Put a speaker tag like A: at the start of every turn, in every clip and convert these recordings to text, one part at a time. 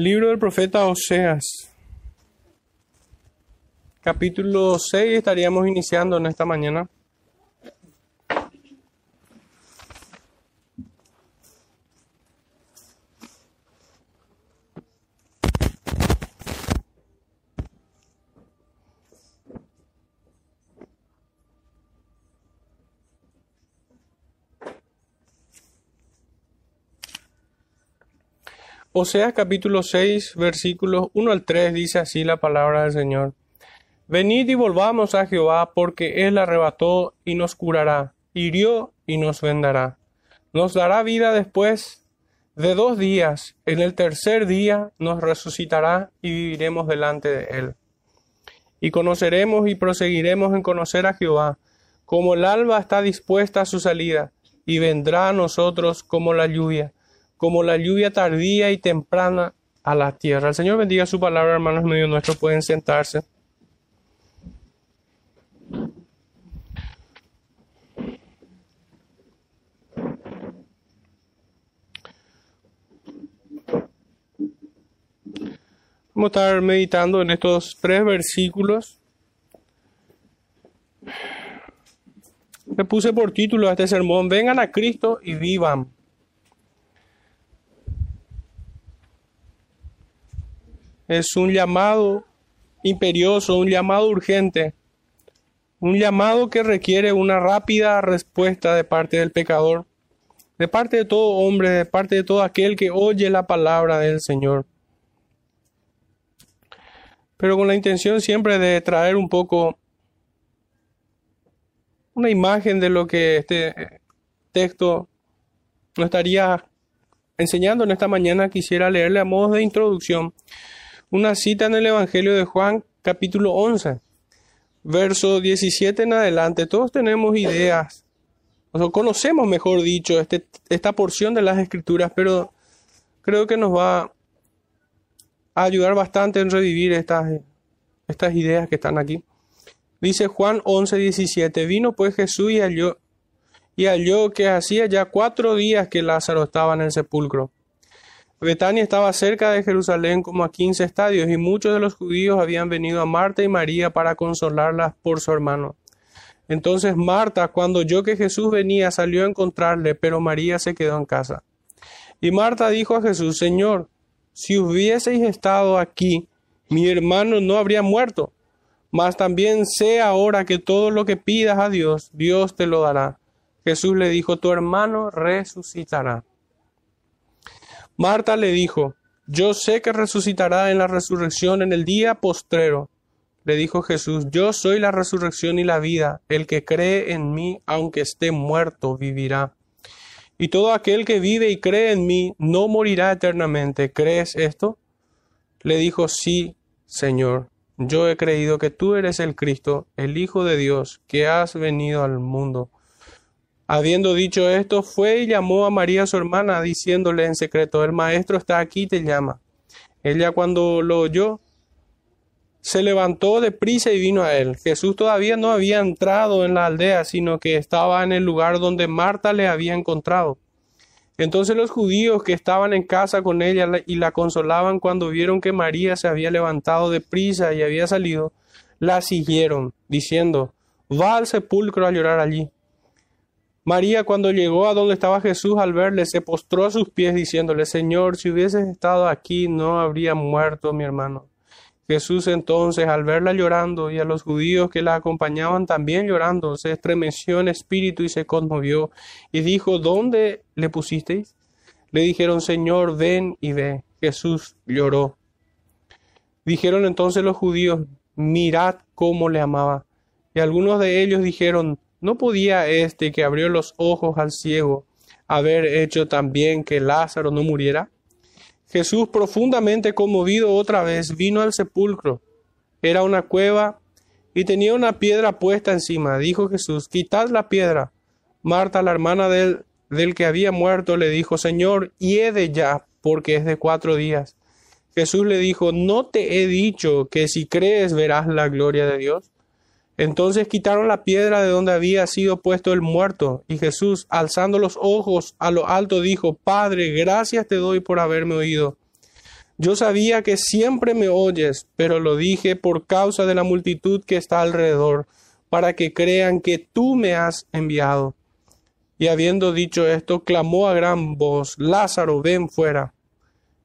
A: Libro del profeta Oseas. Capítulo 6 estaríamos iniciando en esta mañana. Oseas capítulo 6, versículos 1 al 3 dice así la palabra del Señor. Venid y volvamos a Jehová, porque Él arrebató y nos curará, hirió y nos vendará. Nos dará vida después de dos días, en el tercer día nos resucitará y viviremos delante de Él. Y conoceremos y proseguiremos en conocer a Jehová, como el alba está dispuesta a su salida, y vendrá a nosotros como la lluvia como la lluvia tardía y temprana a la tierra. El Señor bendiga su palabra, hermanos medio nuestros, pueden sentarse. Vamos a estar meditando en estos tres versículos. Le puse por título a este sermón, vengan a Cristo y vivan. Es un llamado imperioso, un llamado urgente, un llamado que requiere una rápida respuesta de parte del pecador, de parte de todo hombre, de parte de todo aquel que oye la palabra del Señor. Pero con la intención siempre de traer un poco una imagen de lo que este texto nos estaría enseñando en esta mañana, quisiera leerle a modo de introducción una cita en el Evangelio de Juan capítulo 11, verso 17 en adelante. Todos tenemos ideas, o conocemos, mejor dicho, este, esta porción de las escrituras, pero creo que nos va a ayudar bastante en revivir estas, estas ideas que están aquí. Dice Juan 11, 17, vino pues Jesús y halló, y halló que hacía ya cuatro días que Lázaro estaba en el sepulcro. Betania estaba cerca de Jerusalén como a quince estadios, y muchos de los judíos habían venido a Marta y María para consolarlas por su hermano. Entonces Marta, cuando oyó que Jesús venía, salió a encontrarle, pero María se quedó en casa. Y Marta dijo a Jesús, Señor, si hubieseis estado aquí, mi hermano no habría muerto. Mas también sé ahora que todo lo que pidas a Dios, Dios te lo dará. Jesús le dijo, tu hermano resucitará. Marta le dijo, Yo sé que resucitará en la resurrección en el día postrero. Le dijo Jesús, Yo soy la resurrección y la vida. El que cree en mí, aunque esté muerto, vivirá. Y todo aquel que vive y cree en mí, no morirá eternamente. ¿Crees esto? Le dijo, Sí, Señor. Yo he creído que tú eres el Cristo, el Hijo de Dios, que has venido al mundo. Habiendo dicho esto, fue y llamó a María su hermana, diciéndole en secreto, el maestro está aquí te llama. Ella cuando lo oyó, se levantó de prisa y vino a él. Jesús todavía no había entrado en la aldea, sino que estaba en el lugar donde Marta le había encontrado. Entonces los judíos que estaban en casa con ella y la consolaban cuando vieron que María se había levantado de prisa y había salido, la siguieron, diciendo, va al sepulcro a llorar allí. María cuando llegó a donde estaba Jesús al verle, se postró a sus pies diciéndole, Señor, si hubieses estado aquí no habría muerto mi hermano. Jesús entonces, al verla llorando y a los judíos que la acompañaban también llorando, se estremeció en espíritu y se conmovió y dijo, ¿dónde le pusisteis? Le dijeron, Señor, ven y ve. Jesús lloró. Dijeron entonces los judíos, mirad cómo le amaba. Y algunos de ellos dijeron, ¿No podía este que abrió los ojos al ciego haber hecho también que Lázaro no muriera? Jesús, profundamente conmovido otra vez, vino al sepulcro. Era una cueva y tenía una piedra puesta encima. Dijo Jesús, quitad la piedra. Marta, la hermana del, del que había muerto, le dijo, Señor, hiede ya, porque es de cuatro días. Jesús le dijo, ¿no te he dicho que si crees verás la gloria de Dios? Entonces quitaron la piedra de donde había sido puesto el muerto, y Jesús, alzando los ojos a lo alto, dijo, Padre, gracias te doy por haberme oído. Yo sabía que siempre me oyes, pero lo dije por causa de la multitud que está alrededor, para que crean que tú me has enviado. Y habiendo dicho esto, clamó a gran voz, Lázaro, ven fuera.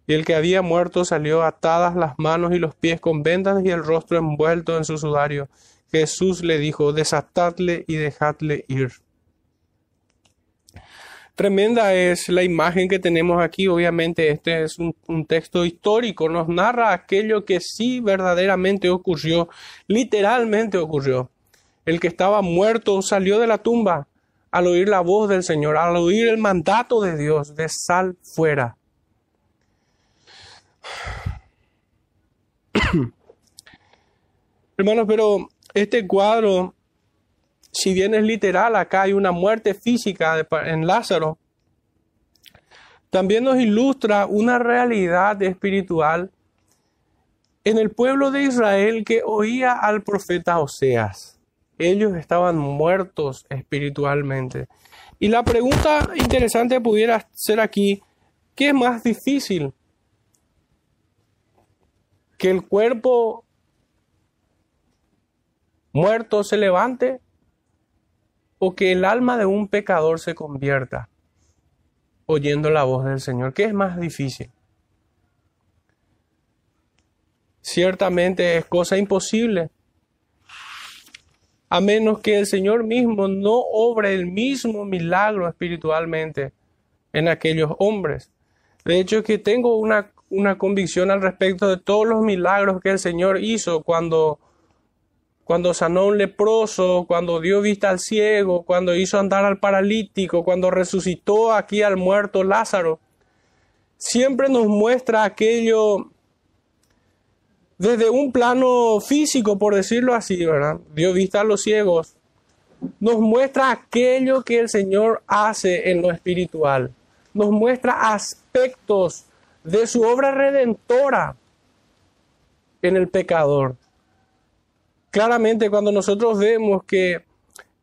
A: Y el que había muerto salió atadas las manos y los pies con vendas y el rostro envuelto en su sudario. Jesús le dijo, desatadle y dejadle ir. Tremenda es la imagen que tenemos aquí. Obviamente este es un, un, texto histórico. Nos narra aquello que sí verdaderamente ocurrió, literalmente ocurrió. El que estaba muerto salió de la tumba al oír la voz del Señor, al oír el mandato de Dios de sal fuera. Hermanos, pero este cuadro, si bien es literal, acá hay una muerte física en Lázaro, también nos ilustra una realidad espiritual en el pueblo de Israel que oía al profeta Oseas. Ellos estaban muertos espiritualmente. Y la pregunta interesante pudiera ser aquí, ¿qué es más difícil? que el cuerpo muerto se levante o que el alma de un pecador se convierta oyendo la voz del Señor. ¿Qué es más difícil? Ciertamente es cosa imposible, a menos que el Señor mismo no obre el mismo milagro espiritualmente en aquellos hombres. De hecho, que tengo una una convicción al respecto de todos los milagros que el Señor hizo cuando, cuando sanó un leproso, cuando dio vista al ciego, cuando hizo andar al paralítico, cuando resucitó aquí al muerto Lázaro. Siempre nos muestra aquello desde un plano físico, por decirlo así, ¿verdad? Dio vista a los ciegos. Nos muestra aquello que el Señor hace en lo espiritual. Nos muestra aspectos de su obra redentora en el pecador. Claramente cuando nosotros vemos que,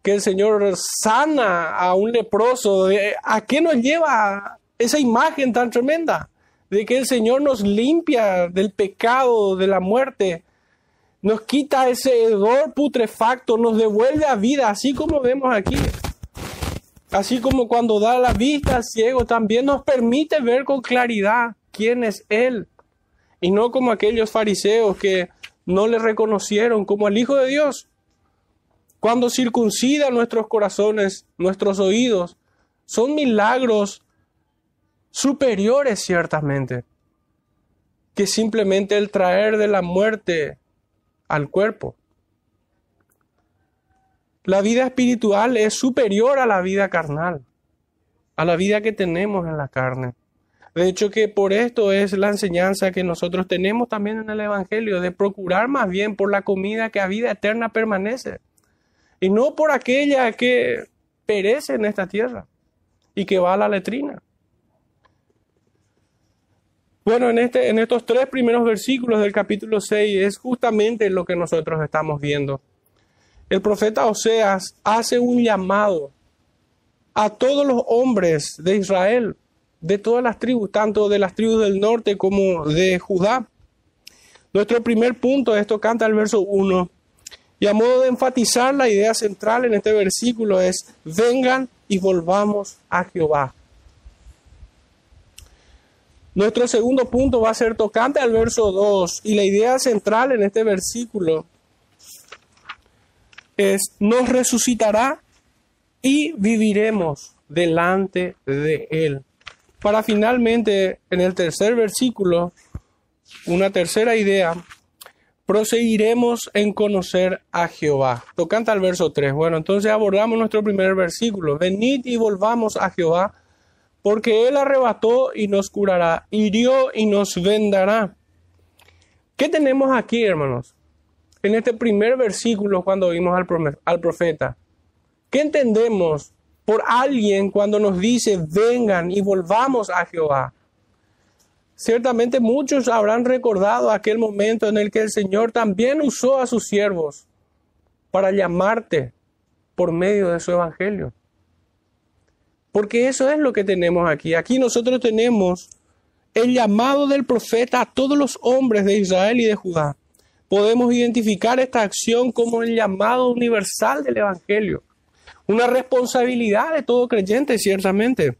A: que el Señor sana a un leproso, ¿a qué nos lleva esa imagen tan tremenda? De que el Señor nos limpia del pecado, de la muerte, nos quita ese hedor putrefacto, nos devuelve a vida, así como vemos aquí. Así como cuando da la vista al ciego, también nos permite ver con claridad quién es Él. Y no como aquellos fariseos que no le reconocieron como el Hijo de Dios. Cuando circuncida nuestros corazones, nuestros oídos, son milagros superiores ciertamente que simplemente el traer de la muerte al cuerpo. La vida espiritual es superior a la vida carnal, a la vida que tenemos en la carne. De hecho que por esto es la enseñanza que nosotros tenemos también en el Evangelio, de procurar más bien por la comida que a vida eterna permanece, y no por aquella que perece en esta tierra y que va a la letrina. Bueno, en, este, en estos tres primeros versículos del capítulo 6 es justamente lo que nosotros estamos viendo. El profeta Oseas hace un llamado a todos los hombres de Israel de todas las tribus, tanto de las tribus del norte como de Judá. Nuestro primer punto, esto canta el verso 1, y a modo de enfatizar la idea central en este versículo es, vengan y volvamos a Jehová. Nuestro segundo punto va a ser tocante al verso 2 y la idea central en este versículo es, nos resucitará y viviremos delante de Él para finalmente en el tercer versículo, una tercera idea, proseguiremos en conocer a Jehová. Tocante al verso 3. Bueno, entonces abordamos nuestro primer versículo. Venid y volvamos a Jehová, porque Él arrebató y nos curará, hirió y nos vendará. ¿Qué tenemos aquí, hermanos? En este primer versículo, cuando vimos al profeta, ¿qué entendemos por alguien cuando nos dice, vengan y volvamos a Jehová. Ciertamente muchos habrán recordado aquel momento en el que el Señor también usó a sus siervos para llamarte por medio de su evangelio. Porque eso es lo que tenemos aquí. Aquí nosotros tenemos el llamado del profeta a todos los hombres de Israel y de Judá. Podemos identificar esta acción como el llamado universal del Evangelio. Una responsabilidad de todo creyente, ciertamente.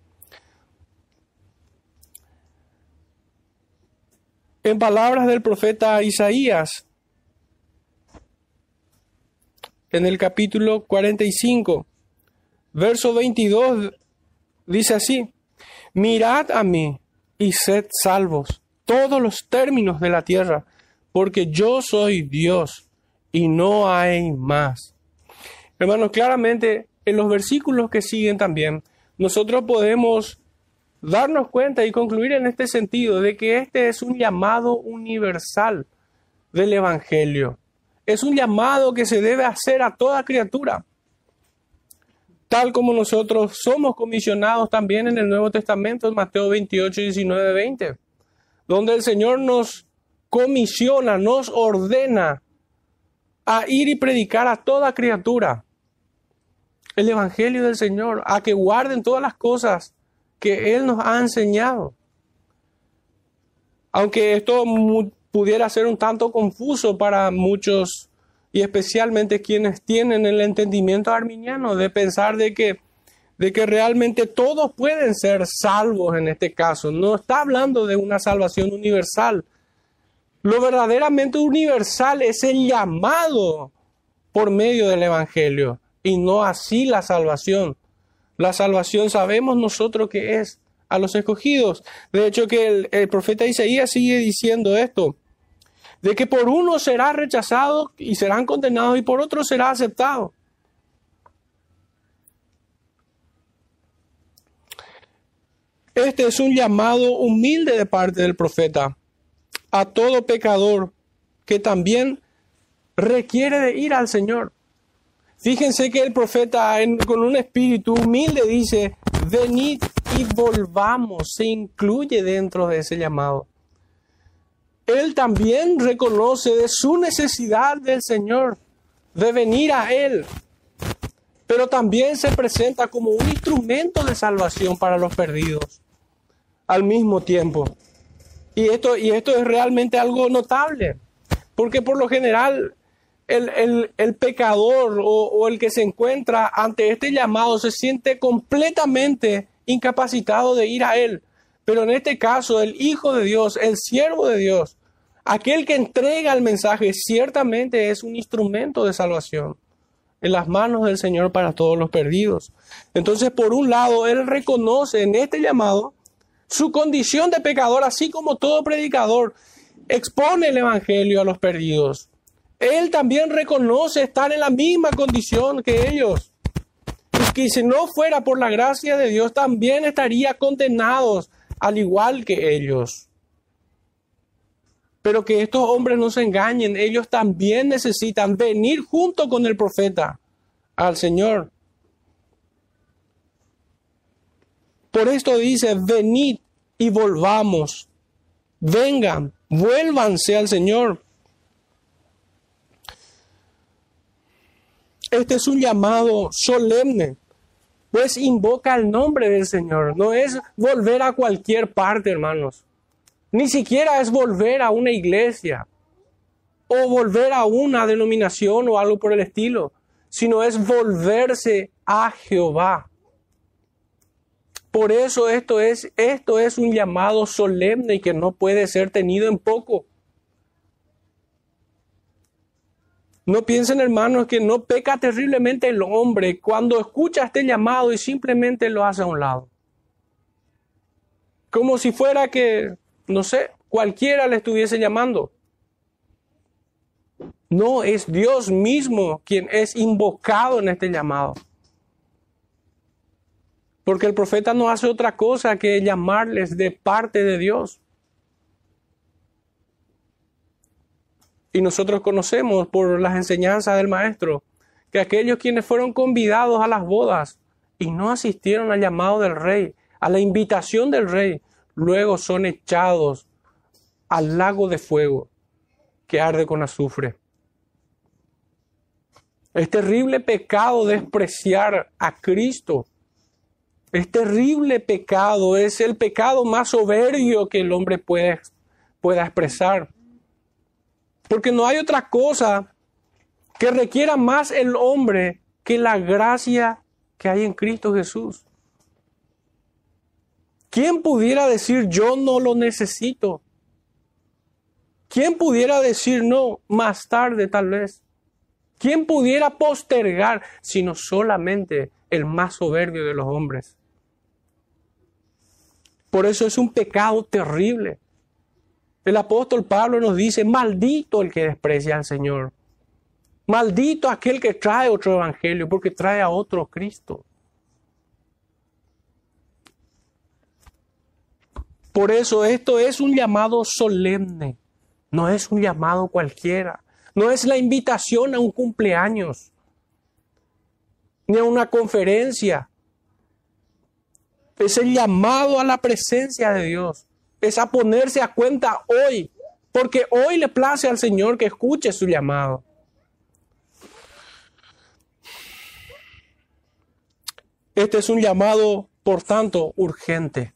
A: En palabras del profeta Isaías, en el capítulo 45, verso 22, dice así, mirad a mí y sed salvos todos los términos de la tierra, porque yo soy Dios y no hay más. Hermanos, claramente en los versículos que siguen también, nosotros podemos darnos cuenta y concluir en este sentido de que este es un llamado universal del Evangelio. Es un llamado que se debe hacer a toda criatura, tal como nosotros somos comisionados también en el Nuevo Testamento, en Mateo 28, 19, 20, donde el Señor nos comisiona, nos ordena a ir y predicar a toda criatura el Evangelio del Señor, a que guarden todas las cosas que Él nos ha enseñado. Aunque esto pudiera ser un tanto confuso para muchos y especialmente quienes tienen el entendimiento arminiano de pensar de que, de que realmente todos pueden ser salvos en este caso. No está hablando de una salvación universal. Lo verdaderamente universal es el llamado por medio del Evangelio y no así la salvación. La salvación sabemos nosotros que es a los escogidos. De hecho que el, profeta Isaías sigue diciendo esto, de que por uno será rechazado y serán condenados y por otro será aceptado. Este es un llamado humilde de parte del profeta a todo pecador que también requiere de ir al Señor. Fíjense que el profeta con un espíritu humilde dice, venid y volvamos, se incluye dentro de ese llamado. Él también reconoce su necesidad del Señor, de venir a Él, pero también se presenta como un instrumento de salvación para los perdidos al mismo tiempo. Y esto, y esto es realmente algo notable, porque por lo general el, pecador o, el que se encuentra ante este llamado se siente completamente incapacitado de ir a Él. Pero en este caso, el Hijo de Dios, el siervo de Dios, aquel que entrega el mensaje, ciertamente es un instrumento de salvación en las manos del Señor para todos los perdidos. Entonces, por un lado, Él reconoce en este llamado su condición de pecador, así como todo predicador expone el Evangelio a los perdidos. Él también reconoce estar en la misma condición que ellos. Y que si no fuera por la gracia de Dios, también estaría condenados al igual que ellos. Pero que estos hombres no se engañen, ellos también necesitan venir junto con el profeta al Señor. Por esto dice, venid y volvamos. Vengan, vuélvanse al Señor. Este es un llamado solemne, pues invoca el nombre del Señor. No es volver a cualquier parte, hermanos. Ni siquiera es volver a una iglesia o volver a una denominación o algo por el estilo, sino es volverse a Jehová. Por eso esto es, esto es un llamado solemne que no puede ser tenido en poco. No piensen, hermanos, que no peca terriblemente el hombre cuando escucha este llamado y simplemente lo hace a un lado. Como si fuera que, no sé, cualquiera le estuviese llamando. No, es Dios mismo quien es invocado en este llamado. Porque el profeta no hace otra cosa que llamarles de parte de Dios. Y nosotros conocemos por las enseñanzas del Maestro que aquellos quienes fueron convidados a las bodas y no asistieron al llamado del rey, a la invitación del rey, luego son echados al lago de fuego que arde con azufre. Es terrible pecado despreciar a Cristo Es terrible pecado, es el pecado más soberbio que el hombre puede, pueda expresar. Porque no hay otra cosa que requiera más el hombre que la gracia que hay en Cristo Jesús. ¿Quién pudiera decir yo no lo necesito? ¿Quién pudiera decir no más tarde tal vez? ¿Quién pudiera postergar sino solamente el más soberbio de los hombres? Por eso es un pecado terrible. El apóstol Pablo nos dice, maldito el que desprecia al Señor. Maldito aquel que trae otro evangelio porque trae a otro Cristo. Por eso esto es un llamado solemne, no es un llamado cualquiera, no es la invitación a un cumpleaños, ni a una conferencia. Es el llamado a la presencia de Dios, es a ponerse a cuenta hoy, porque hoy le place al Señor que escuche su llamado. Este es un llamado, por tanto, urgente.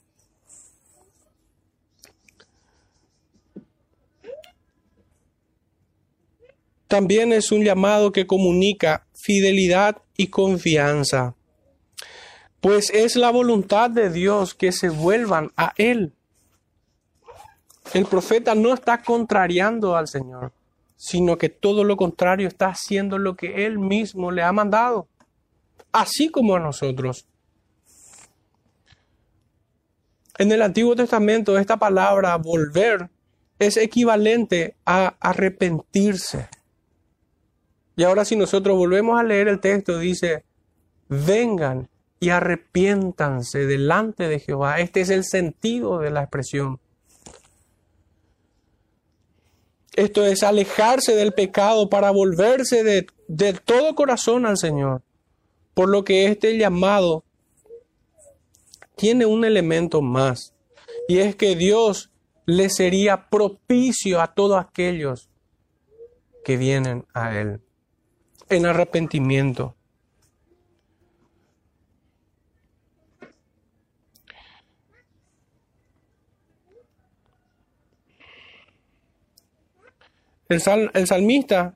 A: también es un llamado que comunica fidelidad y confianza, pues es la voluntad de Dios que se vuelvan a Él. El profeta no está contrariando al Señor, sino que todo lo contrario está haciendo lo que Él mismo le ha mandado, así como a nosotros. En el Antiguo Testamento esta palabra volver es equivalente a arrepentirse. Y ahora si nosotros volvemos a leer el texto, dice, vengan y arrepiéntanse delante de Jehová. Este es el sentido de la expresión. Esto es alejarse del pecado para volverse de, todo corazón al Señor. Por lo que este llamado tiene un elemento más. Y es que Dios le sería propicio a todos aquellos que vienen a Él en arrepentimiento. El, el, salmista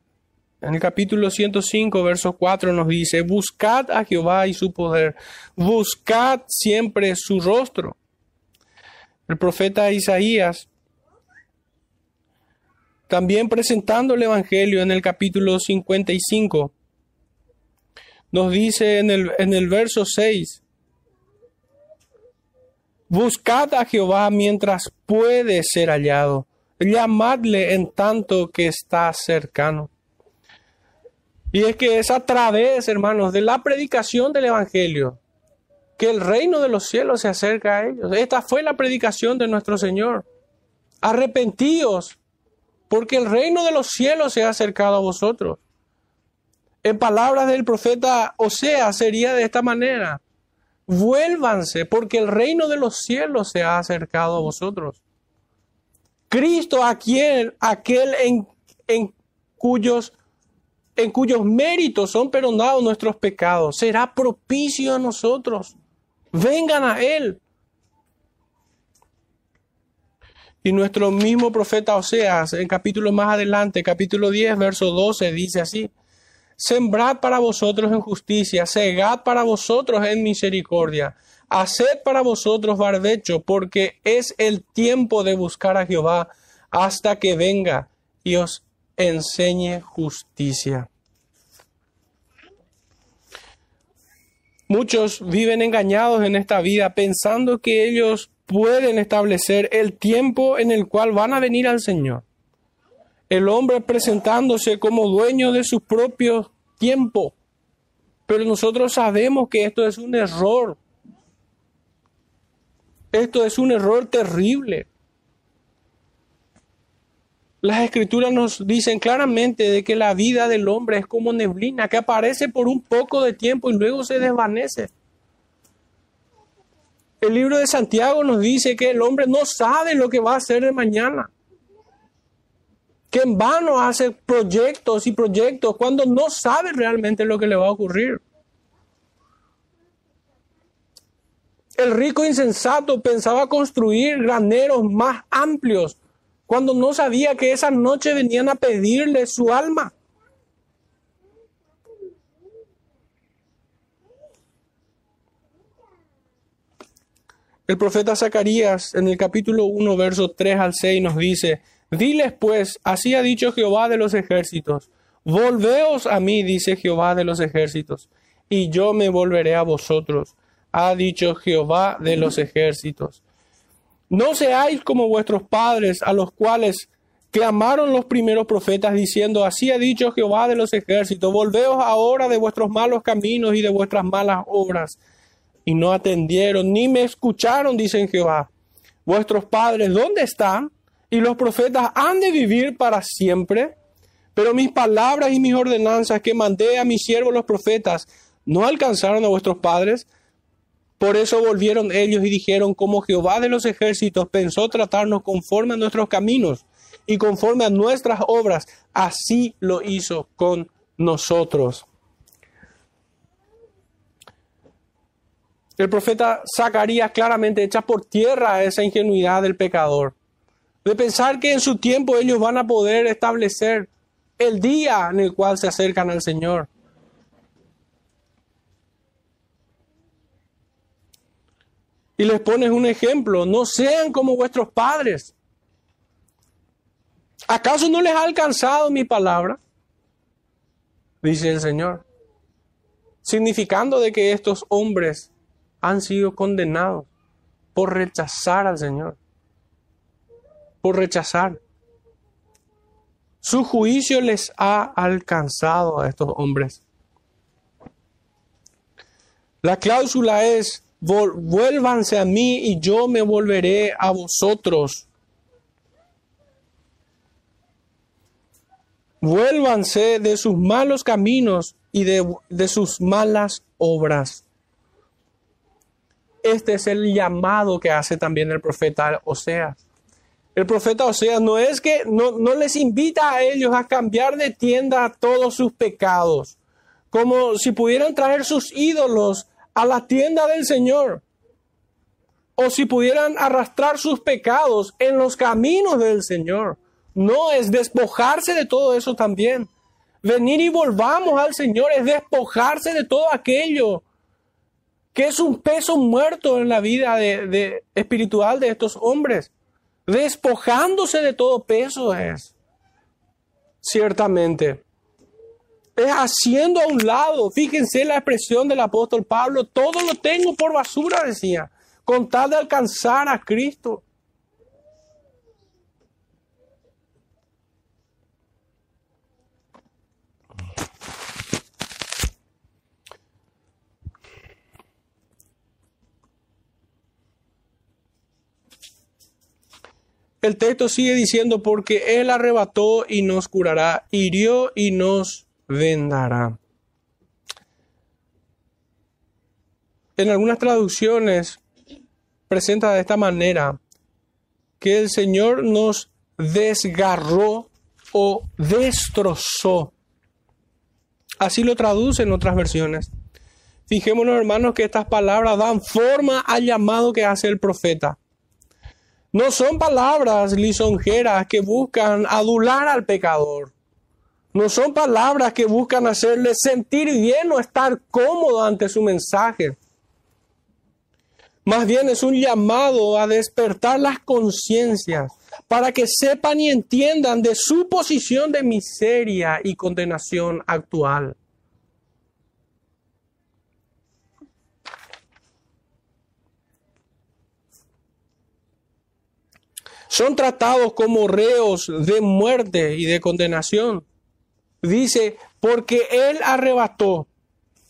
A: en el capítulo 105, verso 4 nos dice, buscad a Jehová y su poder, buscad siempre su rostro. El profeta Isaías también presentando el Evangelio en el capítulo 55, nos dice en el, en el verso 6, Buscad a Jehová mientras puede ser hallado, llamadle en tanto que está cercano. Y es que es a través, hermanos, de la predicación del Evangelio que el reino de los cielos se acerca a ellos. Esta fue la predicación de nuestro Señor. Arrepentíos porque el reino de los cielos se ha acercado a vosotros. En palabras del profeta Osea sería de esta manera, vuélvanse, porque el reino de los cielos se ha acercado a vosotros. Cristo, aquel, aquel en, en, cuyos, en cuyos méritos son perdonados nuestros pecados, será propicio a nosotros. Vengan a Él. Y nuestro mismo profeta Oseas, en capítulo más adelante, capítulo 10, verso 12, dice así, Sembrad para vosotros en justicia, segad para vosotros en misericordia, haced para vosotros barbecho, porque es el tiempo de buscar a Jehová hasta que venga y os enseñe justicia. Muchos viven engañados en esta vida pensando que ellos pueden establecer el tiempo en el cual van a venir al Señor. El hombre presentándose como dueño de su propio tiempo. Pero nosotros sabemos que esto es un error. Esto es un error terrible. Las escrituras nos dicen claramente de que la vida del hombre es como neblina, que aparece por un poco de tiempo y luego se desvanece. El libro de Santiago nos dice que el hombre no sabe lo que va a hacer de mañana. Que en vano hace proyectos y proyectos cuando no sabe realmente lo que le va a ocurrir. El rico insensato pensaba construir graneros más amplios cuando no sabía que esa noche venían a pedirle su alma. El profeta Zacarías en el capítulo 1, versos 3 al 6 nos dice, Diles pues, así ha dicho Jehová de los ejércitos, volveos a mí, dice Jehová de los ejércitos, y yo me volveré a vosotros, ha dicho Jehová de los ejércitos. No seáis como vuestros padres, a los cuales clamaron los primeros profetas, diciendo, así ha dicho Jehová de los ejércitos, volveos ahora de vuestros malos caminos y de vuestras malas obras y no atendieron, ni me escucharon, dicen Jehová. Vuestros padres, ¿dónde están? Y los profetas han de vivir para siempre. Pero mis palabras y mis ordenanzas que mandé a mis siervos los profetas no alcanzaron a vuestros padres. Por eso volvieron ellos y dijeron, como Jehová de los ejércitos pensó tratarnos conforme a nuestros caminos y conforme a nuestras obras, así lo hizo con nosotros. El profeta Zacarías claramente echa por tierra esa ingenuidad del pecador, de pensar que en su tiempo ellos van a poder establecer el día en el cual se acercan al Señor. Y les pones un ejemplo, no sean como vuestros padres. ¿Acaso no les ha alcanzado mi palabra? Dice el Señor. Significando de que estos hombres han sido condenados por rechazar al Señor, por rechazar. Su juicio les ha alcanzado a estos hombres. La cláusula es, vuélvanse a mí y yo me volveré a vosotros. Vuélvanse de sus malos caminos y de, de sus malas obras. Este es el llamado que hace también el profeta Oseas. El profeta Oseas no es que no, no les invita a ellos a cambiar de tienda todos sus pecados, como si pudieran traer sus ídolos a la tienda del Señor, o si pudieran arrastrar sus pecados en los caminos del Señor. No, es despojarse de todo eso también. Venir y volvamos al Señor es despojarse de todo aquello que es un peso muerto en la vida de, espiritual de estos hombres. Despojándose de todo peso es. Ciertamente. Es haciendo a un lado. Fíjense la expresión del apóstol Pablo. Todo lo tengo por basura, decía. Con tal de alcanzar a Cristo. El texto sigue diciendo, porque Él arrebató y nos curará, hirió y nos vendará. En algunas traducciones presenta de esta manera que el Señor nos desgarró o destrozó. Así lo traduce en otras versiones. Fijémonos, hermanos, que estas palabras dan forma al llamado que hace el profeta. No son palabras lisonjeras que buscan adular al pecador. No son palabras que buscan hacerle sentir bien o estar cómodo ante su mensaje. Más bien es un llamado a despertar las conciencias para que sepan y entiendan de su posición de miseria y condenación actual. son tratados como reos de muerte y de condenación. Dice, porque Él arrebató,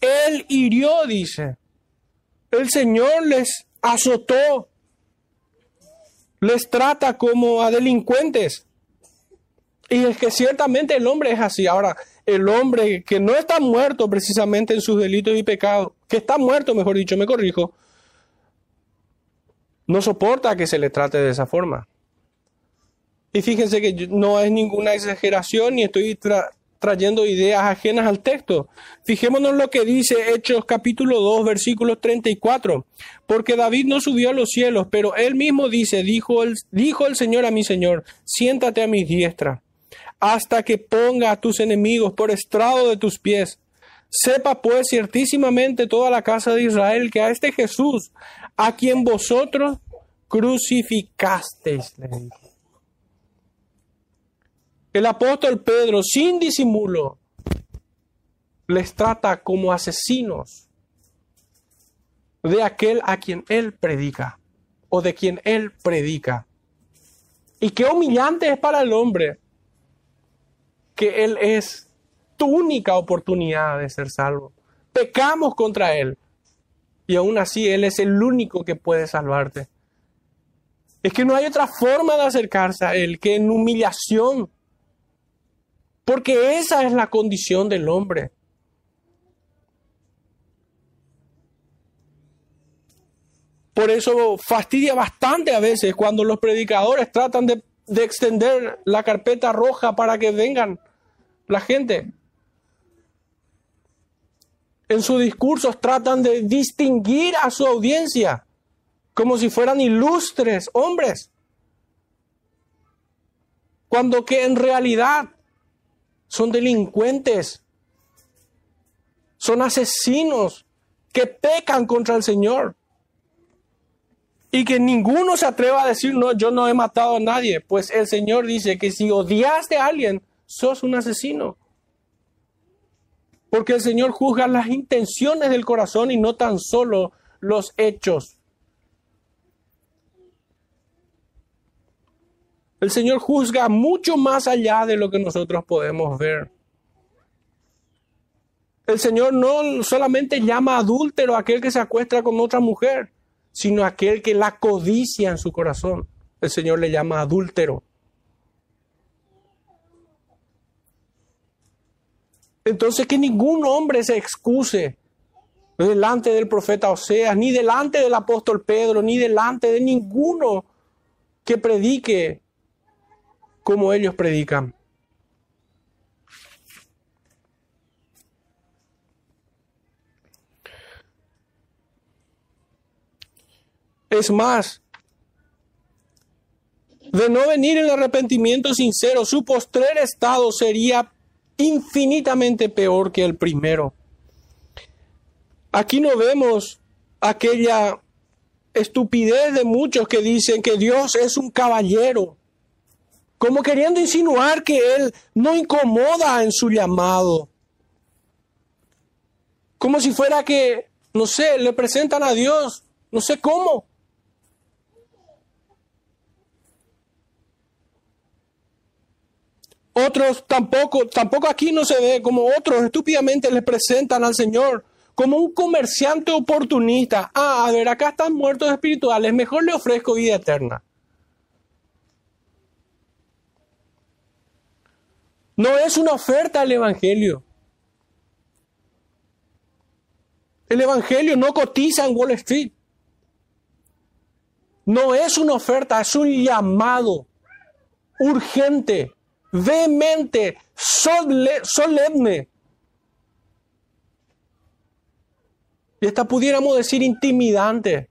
A: Él hirió, dice. El Señor les azotó, les trata como a delincuentes. Y es que ciertamente el hombre es así. Ahora, el hombre que no está muerto precisamente en sus delitos y pecados, que está muerto, mejor dicho, me corrijo, no soporta que se le trate de esa forma. Y fíjense que no es ninguna exageración ni estoy trayendo ideas ajenas al texto. Fijémonos lo que dice Hechos capítulo 2, versículo 34. Porque David no subió a los cielos, pero él mismo dice, dijo el, dijo el Señor a mi Señor, siéntate a mi diestra, hasta que ponga a tus enemigos por estrado de tus pies. Sepa pues ciertísimamente toda la casa de Israel que a este Jesús, a quien vosotros crucificasteis. El apóstol Pedro, sin disimulo, les trata como asesinos de aquel a quien él predica o de quien él predica. Y qué humillante es para el hombre que él es tu única oportunidad de ser salvo. Pecamos contra él y aún así él es el único que puede salvarte. Es que no hay otra forma de acercarse a él que en humillación porque esa es la condición del hombre. Por eso fastidia bastante a veces cuando los predicadores tratan de, de extender la carpeta roja para que vengan la gente. En sus discursos tratan de distinguir a su audiencia como si fueran ilustres hombres. Cuando que en realidad son delincuentes, son asesinos que pecan contra el Señor. Y que ninguno se atreva a decir, no, yo no he matado a nadie. Pues el Señor dice que si odiaste a alguien, sos un asesino. Porque el Señor juzga las intenciones del corazón y no tan solo los hechos. El Señor juzga mucho más allá de lo que nosotros podemos ver. El Señor no solamente llama adúltero a aquel que se acuesta con otra mujer, sino a aquel que la codicia en su corazón. El Señor le llama adúltero. Entonces que ningún hombre se excuse delante del profeta Oseas, ni delante del apóstol Pedro, ni delante de ninguno que predique como ellos predican. Es más, de no venir el arrepentimiento sincero, su postrer estado sería infinitamente peor que el primero. Aquí no vemos aquella estupidez de muchos que dicen que Dios es un caballero como queriendo insinuar que Él no incomoda en su llamado. Como si fuera que, no sé, le presentan a Dios, no sé cómo. Otros tampoco, tampoco aquí no se ve como otros estúpidamente le presentan al Señor como un comerciante oportunista. Ah, a ver, acá están muertos espirituales, mejor le ofrezco vida eterna. No es una oferta al Evangelio. El Evangelio no cotiza en Wall Street. No es una oferta, es un llamado urgente, vehemente, solemne. Y hasta pudiéramos decir intimidante.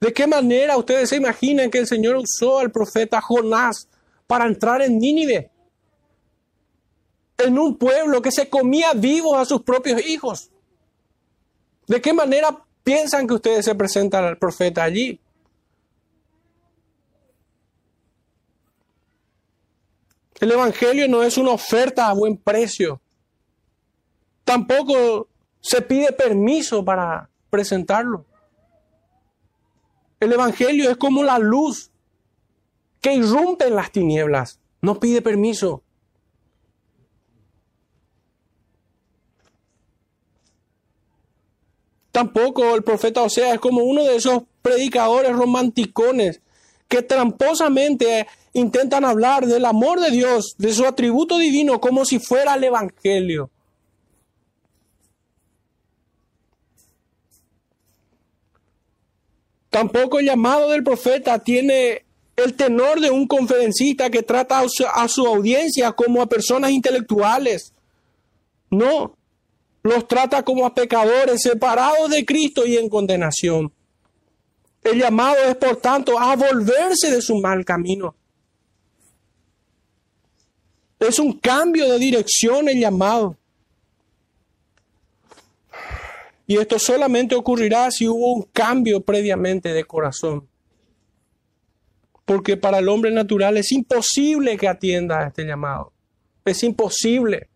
A: ¿De qué manera ustedes se imaginan que el Señor usó al profeta Jonás para entrar en Nínive? En un pueblo que se comía vivos a sus propios hijos. ¿De qué manera piensan que ustedes se presentan al profeta allí? El Evangelio no es una oferta a buen precio. Tampoco se pide permiso para presentarlo. El Evangelio es como la luz que irrumpe en las tinieblas. No pide permiso. Tampoco el profeta Osea es como uno de esos predicadores romanticones que tramposamente intentan hablar del amor de Dios, de su atributo divino, como si fuera el Evangelio. Tampoco el llamado del profeta tiene el tenor de un conferencista que trata a su, a su audiencia como a personas intelectuales. No, los trata como a pecadores separados de Cristo y en condenación. El llamado es, por tanto, a volverse de su mal camino. Es un cambio de dirección el llamado. Y esto solamente ocurrirá si hubo un cambio previamente de corazón. Porque para el hombre natural es imposible que atienda a este llamado. Es imposible.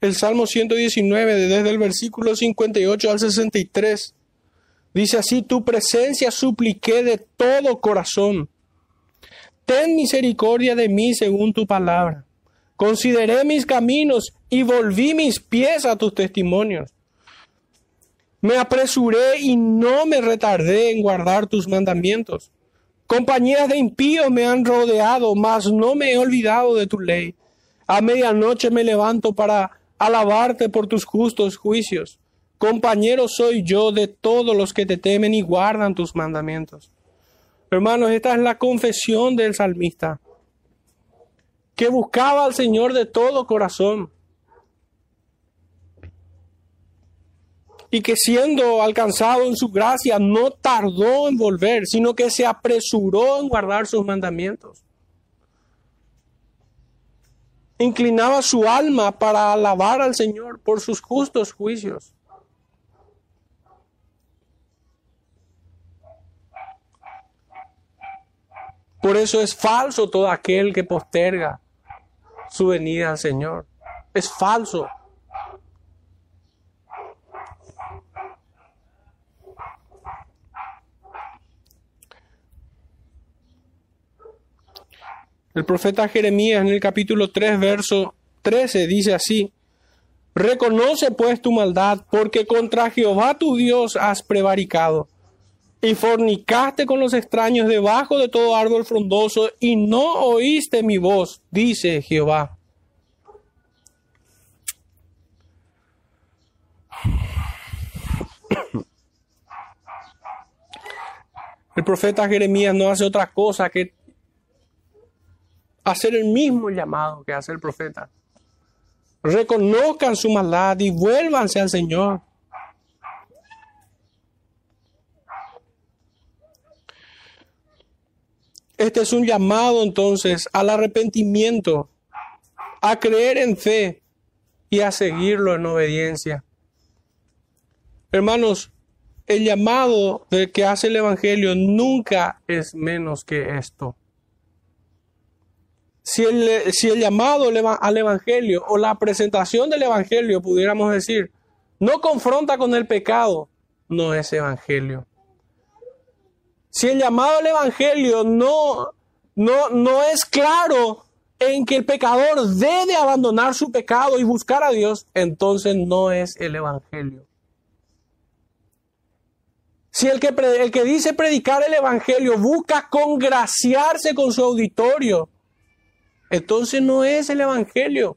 A: El Salmo 119, desde el versículo 58 al 63, dice así, tu presencia supliqué de todo corazón. Ten misericordia de mí según tu palabra. Consideré mis caminos y volví mis pies a tus testimonios. Me apresuré y no me retardé en guardar tus mandamientos. Compañías de impíos me han rodeado, mas no me he olvidado de tu ley. A medianoche me levanto para alabarte por tus justos juicios. Compañero soy yo de todos los que te temen y guardan tus mandamientos. Hermanos, esta es la confesión del salmista, que buscaba al Señor de todo corazón. Y que siendo alcanzado en su gracia no tardó en volver, sino que se apresuró en guardar sus mandamientos inclinaba su alma para alabar al Señor por sus justos juicios. Por eso es falso todo aquel que posterga su venida al Señor. Es falso. El profeta Jeremías en el capítulo 3, verso 13 dice así, Reconoce pues tu maldad, porque contra Jehová tu Dios has prevaricado, y fornicaste con los extraños debajo de todo árbol frondoso, y no oíste mi voz, dice Jehová. El profeta Jeremías no hace otra cosa que hacer el mismo llamado que hace el profeta. Reconozcan su maldad y vuélvanse al Señor. Este es un llamado entonces al arrepentimiento, a creer en fe y a seguirlo en obediencia. Hermanos, el llamado del que hace el Evangelio nunca es menos que esto si el, llamado al Evangelio o la presentación del Evangelio, pudiéramos decir, no confronta con el pecado, no es Evangelio. Si el llamado al Evangelio no, no, no es claro en que el pecador debe abandonar su pecado y buscar a Dios, entonces no es el Evangelio. Si el que, el que dice predicar el Evangelio busca congraciarse con su auditorio, entonces no es el Evangelio.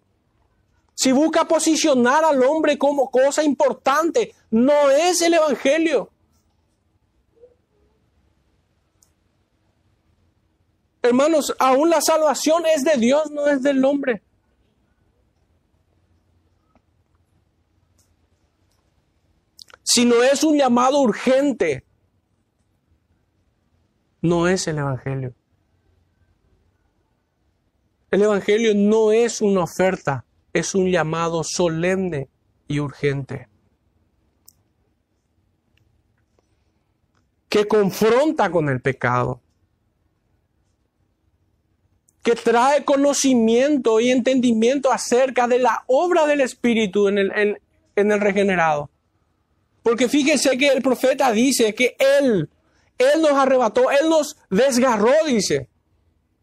A: Si busca posicionar al hombre como cosa importante, no es el Evangelio. Hermanos, aún la salvación es de Dios, no es del hombre. Si no es un llamado urgente, no es el Evangelio. El Evangelio no es una oferta, es un llamado solemne y urgente. que confronta con el pecado, que trae conocimiento y entendimiento acerca de la obra del Espíritu en el, en, el regenerado. Porque fíjense que el profeta dice que Él, Él nos arrebató, Él nos desgarró, dice.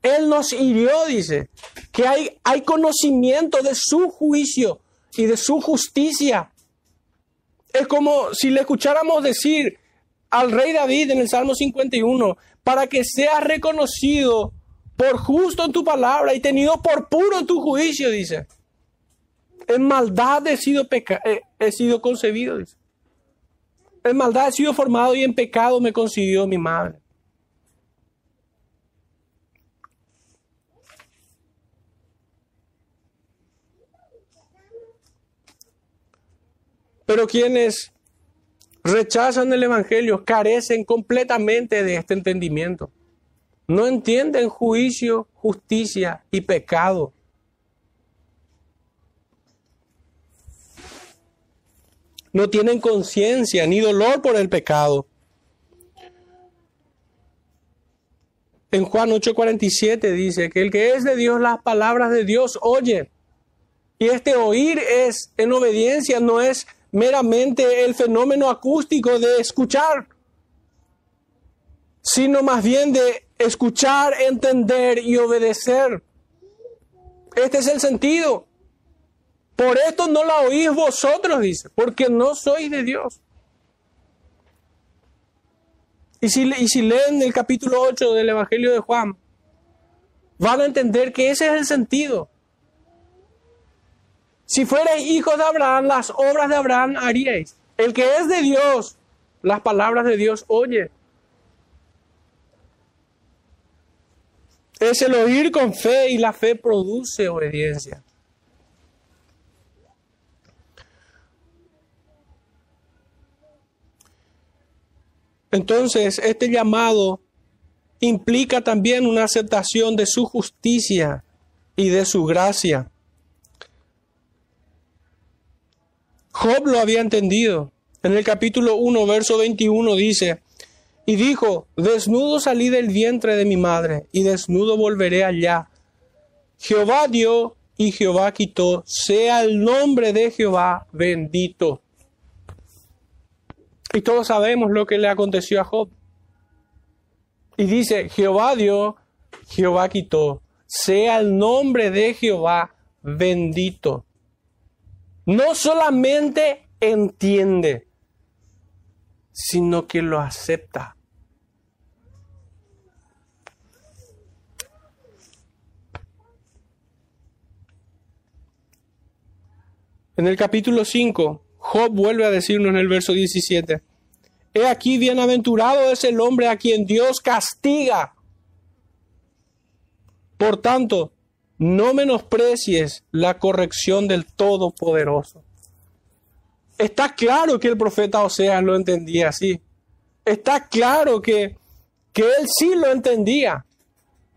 A: Él nos hirió, dice, que hay, hay conocimiento de su juicio y de su justicia. Es como si le escucháramos decir al rey David en el Salmo 51, para que sea reconocido por justo en tu palabra y tenido por puro en tu juicio, dice. En maldad he sido, eh, he sido concebido, dice. En maldad he sido formado y en pecado me concibió mi madre. Pero quienes rechazan el Evangelio carecen completamente de este entendimiento. No entienden juicio, justicia y pecado. No tienen conciencia ni dolor por el pecado. En Juan 8:47 dice que el que es de Dios, las palabras de Dios oye. Y este oír es en obediencia, no es meramente el fenómeno acústico de escuchar, sino más bien de escuchar, entender y obedecer. Este es el sentido. Por esto no la oís vosotros, dice, porque no sois de Dios. Y si, y si leen el capítulo 8 del Evangelio de Juan, van a entender que ese es el sentido. Si fuerais hijos de Abraham, las obras de Abraham haríais. El que es de Dios, las palabras de Dios oye. Es el oír con fe y la fe produce obediencia. Entonces, este llamado implica también una aceptación de su justicia y de su gracia. Job lo había entendido. En el capítulo 1, verso 21 dice, y dijo, desnudo salí del vientre de mi madre, y desnudo volveré allá. Jehová dio y Jehová quitó, sea el nombre de Jehová bendito. Y todos sabemos lo que le aconteció a Job. Y dice, Jehová dio, Jehová quitó, sea el nombre de Jehová bendito no solamente entiende, sino que lo acepta. En el capítulo 5, Job vuelve a decirnos en el verso 17, He aquí bienaventurado es el hombre a quien Dios castiga. Por tanto, no menosprecies la corrección del Todopoderoso. Está claro que el profeta Oseas lo entendía así. Está claro que, que él sí lo entendía.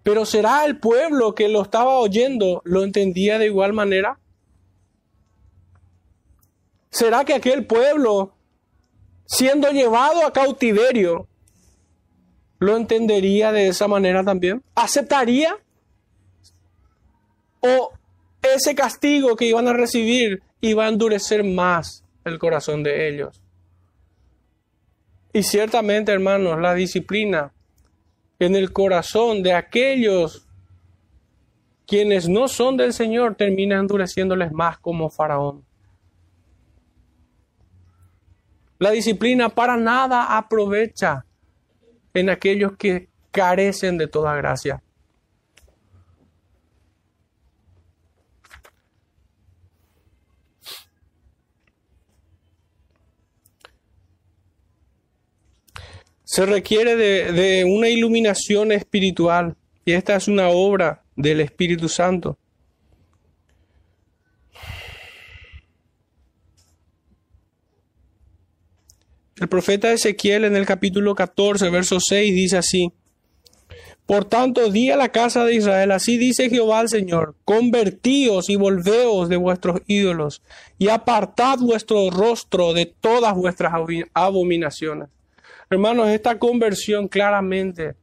A: Pero ¿será el pueblo que lo estaba oyendo lo entendía de igual manera? ¿Será que aquel pueblo, siendo llevado a cautiverio, lo entendería de esa manera también? ¿Aceptaría? o ese castigo que iban a recibir iba a endurecer más el corazón de ellos. Y ciertamente, hermanos, la disciplina en el corazón de aquellos quienes no son del Señor termina endureciéndoles más como faraón. La disciplina para nada aprovecha en aquellos que carecen de toda gracia. se requiere de, una iluminación espiritual y esta es una obra del Espíritu Santo. El profeta Ezequiel en el capítulo 14, verso 6 dice así, Por tanto, di a la casa de Israel, así dice Jehová el Señor, convertíos y volveos de vuestros ídolos y apartad vuestro rostro de todas vuestras abominaciones. Hermanos, esta conversión claramente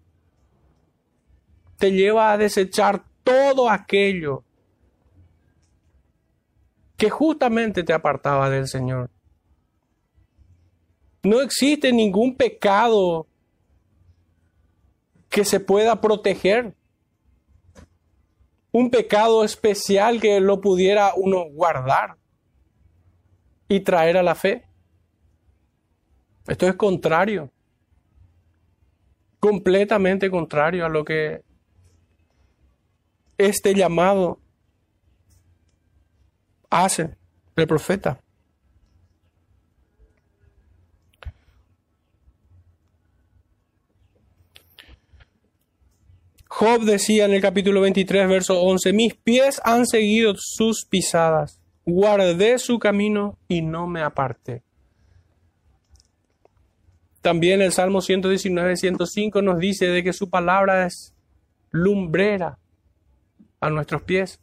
A: te lleva a desechar todo aquello que justamente te apartaba del Señor. No existe ningún pecado que se pueda proteger. Un pecado especial que lo pudiera uno guardar y traer a la fe. Esto es contrario completamente contrario a lo que este llamado hace el profeta. Job decía en el capítulo 23, verso 11, mis pies han seguido sus pisadas, guardé su camino y no me aparté. También el Salmo 119, 105 nos dice de que su palabra es lumbrera a nuestros pies.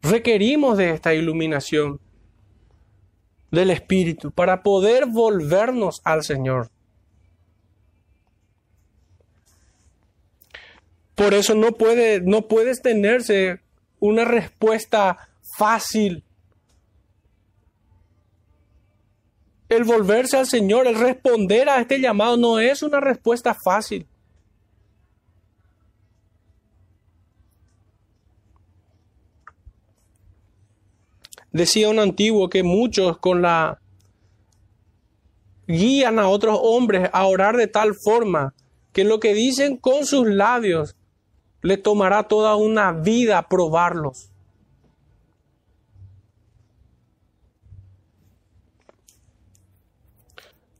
A: Requerimos de esta iluminación del Espíritu para poder volvernos al Señor. Por eso no, puede, no puedes tenerse una respuesta fácil. El volverse al Señor, el responder a este llamado no es una respuesta fácil. Decía un antiguo que muchos con la guían a otros hombres a orar de tal forma que lo que dicen con sus labios le tomará toda una vida probarlos.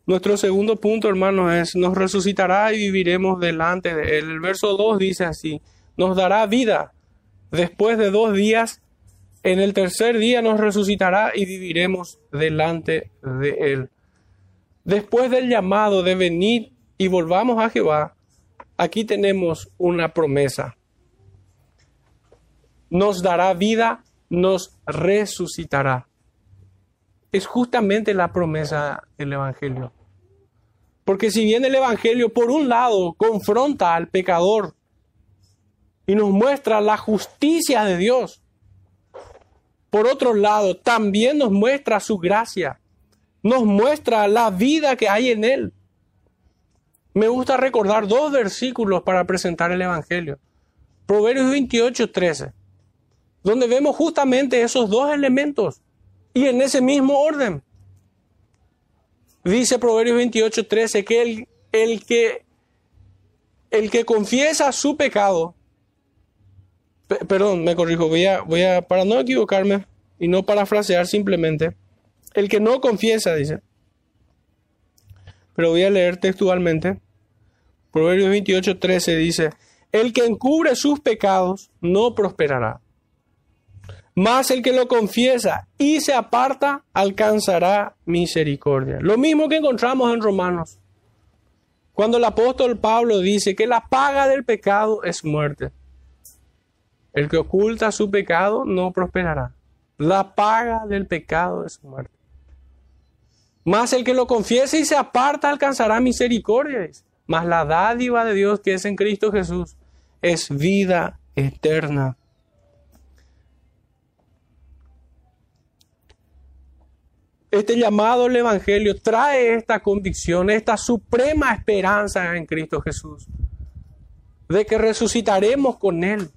A: Nuestro segundo punto, hermanos, es, nos resucitará y viviremos delante de él. El verso 2 dice así, nos dará vida después de dos días en el tercer día nos resucitará y viviremos delante de Él. Después del llamado de venir y volvamos a Jehová, aquí tenemos una promesa. Nos dará vida, nos resucitará. Es justamente la promesa del Evangelio. Porque si bien el Evangelio, por un lado, confronta al pecador y nos muestra la justicia de Dios, por otro lado, también nos muestra su gracia, nos muestra la vida que hay en Él. Me gusta recordar dos versículos para presentar el Evangelio. Proverbios 28, 13, donde vemos justamente esos dos elementos y en ese mismo orden. Dice Proverbios 28, 13 que el, el que el que confiesa su pecado perdón, me corrijo, voy a, voy a, para no equivocarme y no parafrasear simplemente, el que no confiesa, dice, pero voy a leer textualmente, Proverbios 28, 13 dice, el que encubre sus pecados no prosperará, mas el que lo confiesa y se aparta alcanzará misericordia. Lo mismo que encontramos en Romanos, cuando el apóstol Pablo dice que la paga del pecado es muerte. El que oculta su pecado no prosperará. La paga del pecado es muerte. Mas el que lo confiese y se aparta alcanzará misericordia. Mas la dádiva de Dios que es en Cristo Jesús es vida eterna. Este llamado al Evangelio trae esta convicción, esta suprema esperanza en Cristo Jesús, de que resucitaremos con Él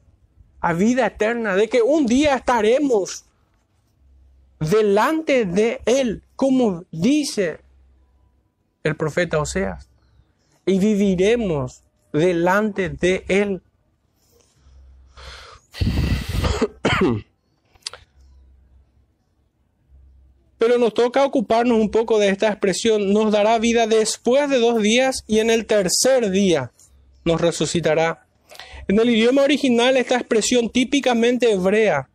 A: a vida eterna, de que un día estaremos delante de Él, como dice el profeta Oseas, y viviremos delante de Él. Pero nos toca ocuparnos un poco de esta expresión, nos dará vida después de dos días y en el tercer día nos resucitará. En el idioma original esta expresión típicamente hebrea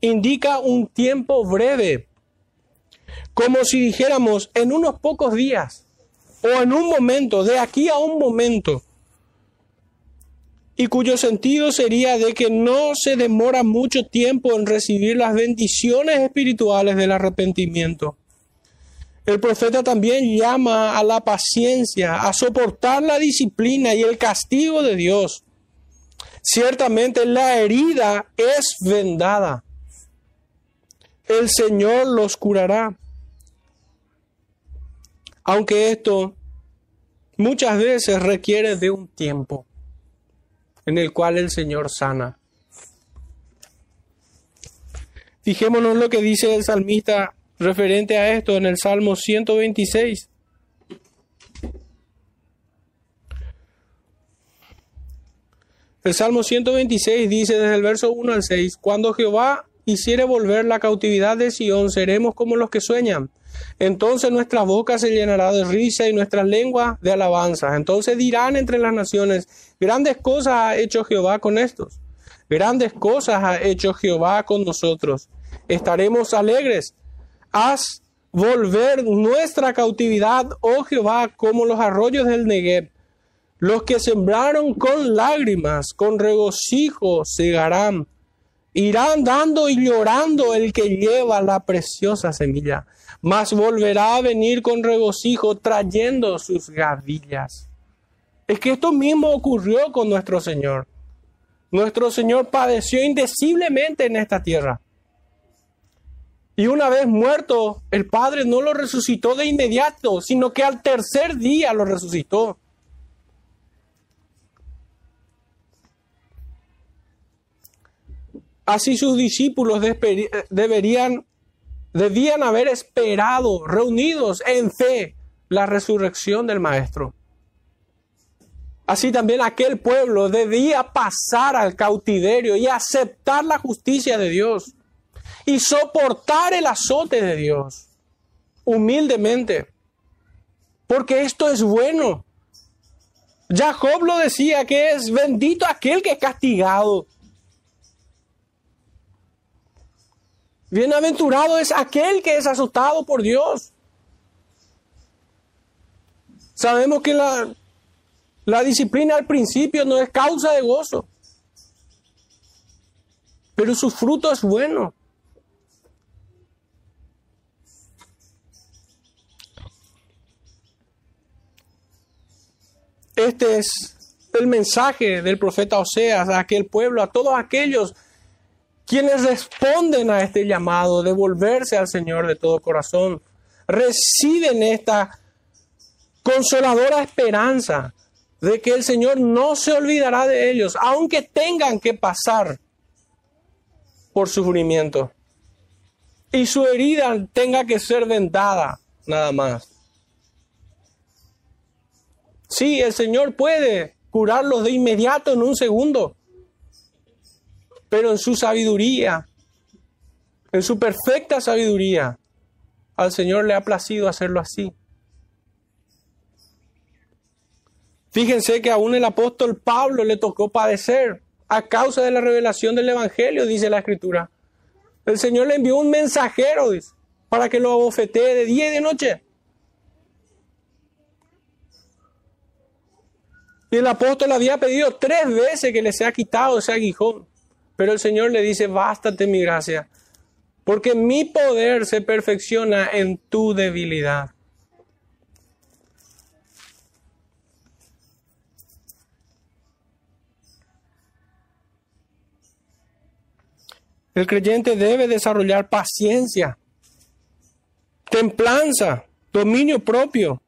A: indica un tiempo breve, como si dijéramos en unos pocos días o en un momento, de aquí a un momento, y cuyo sentido sería de que no se demora mucho tiempo en recibir las bendiciones espirituales del arrepentimiento. El profeta también llama a la paciencia, a soportar la disciplina y el castigo de Dios Ciertamente la herida es vendada. El Señor los curará. Aunque esto muchas veces requiere de un tiempo en el cual el Señor sana. Fijémonos lo que dice el salmista referente a esto en el Salmo 126. El Salmo 126 dice desde el verso 1 al 6, Cuando Jehová hiciere volver la cautividad de Sión, seremos como los que sueñan. Entonces nuestra boca se llenará de risa y nuestra lengua de alabanza. Entonces dirán entre las naciones, grandes cosas ha hecho Jehová con estos. Grandes cosas ha hecho Jehová con nosotros. Estaremos alegres. Haz volver nuestra cautividad, oh Jehová, como los arroyos del Negev. Los que sembraron con lágrimas, con regocijo, segarán. Irán dando y llorando el que lleva la preciosa semilla, mas volverá a venir con regocijo trayendo sus gavillas. Es que esto mismo ocurrió con nuestro Señor. Nuestro Señor padeció indeciblemente en esta tierra. Y una vez muerto, el Padre no lo resucitó de inmediato, sino que al tercer día lo resucitó. Así sus discípulos deberían, debían haber esperado, reunidos en fe, la resurrección del Maestro. Así también aquel pueblo debía pasar al cautiverio y aceptar la justicia de Dios y soportar el azote de Dios humildemente. Porque esto es bueno. Ya Job lo decía que es bendito aquel que es castigado. Bienaventurado es aquel que es azotado por Dios. Sabemos que la, la disciplina al principio no es causa de gozo, pero su fruto es bueno. Este es el mensaje del profeta Oseas a aquel pueblo, a todos aquellos quienes responden a este llamado de volverse al Señor de todo corazón. Reciben esta consoladora esperanza de que el Señor no se olvidará de ellos, aunque tengan que pasar por sufrimiento y su herida tenga que ser vendada nada más. Sí, el Señor puede curarlos de inmediato en un segundo, pero en su sabiduría, en su perfecta sabiduría, al Señor le ha placido hacerlo así. Fíjense que aún el apóstol Pablo le tocó padecer a causa de la revelación del Evangelio, dice la Escritura. El Señor le envió un mensajero, para que lo abofetee de día y de noche. Y el apóstol había pedido tres veces que le sea quitado ese aguijón. Pero el Señor le dice, bástate mi gracia, porque mi poder se perfecciona en tu debilidad. El creyente debe desarrollar paciencia, templanza, dominio propio.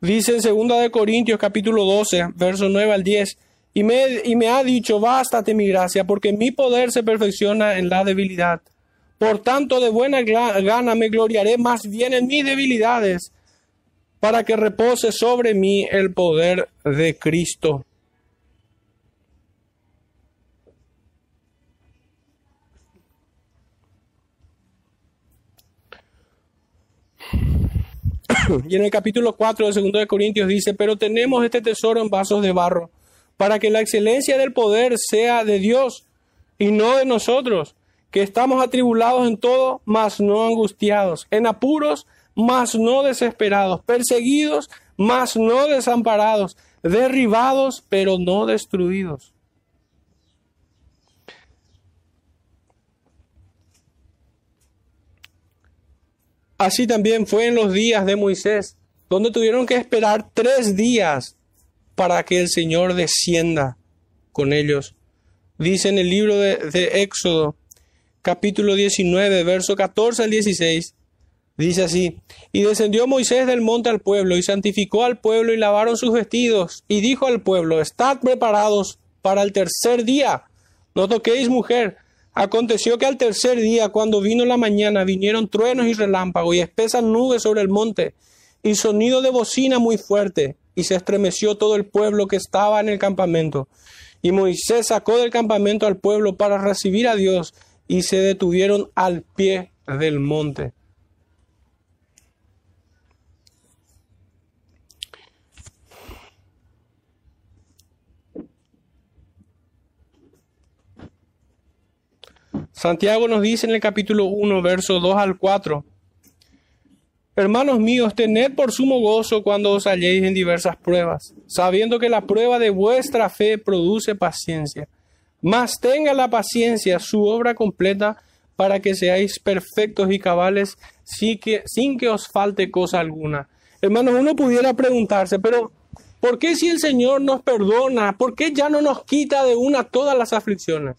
A: Dice en 2 de Corintios capítulo 12, verso 9 al 10, y me, ha dicho, bástate mi gracia, porque mi poder se perfecciona en la debilidad. Por tanto, de buena gana me gloriaré más bien en mis debilidades, para que repose sobre mí el poder de Cristo. y en el capítulo 4 de 2 de Corintios dice, pero tenemos este tesoro en vasos de barro, para que la excelencia del poder sea de Dios y no de nosotros, que estamos atribulados en todo, mas no angustiados, en apuros, mas no desesperados, perseguidos, mas no desamparados, derribados, pero no destruidos. Así también fue en los días de Moisés, donde tuvieron que esperar tres días para que el Señor descienda con ellos. Dice en el libro de, Éxodo, capítulo 19, verso 14 al 16, dice así, y descendió Moisés del monte al pueblo, y santificó al pueblo, y lavaron sus vestidos, y dijo al pueblo, estad preparados para el tercer día, no toquéis mujer, Aconteció que al tercer día, cuando vino la mañana, vinieron truenos y relámpagos y espesas nubes sobre el monte, y sonido de bocina muy fuerte, y se estremeció todo el pueblo que estaba en el campamento. Y Moisés sacó del campamento al pueblo para recibir a Dios y se detuvieron al pie del monte. Santiago nos dice en el capítulo 1, verso 2 al 4. Hermanos míos, tened por sumo gozo cuando os halléis en diversas pruebas, sabiendo que la prueba de vuestra fe produce paciencia. Mas tenga la paciencia su obra completa para que seáis perfectos y cabales sin que, os falte cosa alguna. Hermanos, uno pudiera preguntarse, pero ¿por qué si el Señor nos perdona? ¿Por qué ya no nos quita de una todas las aflicciones?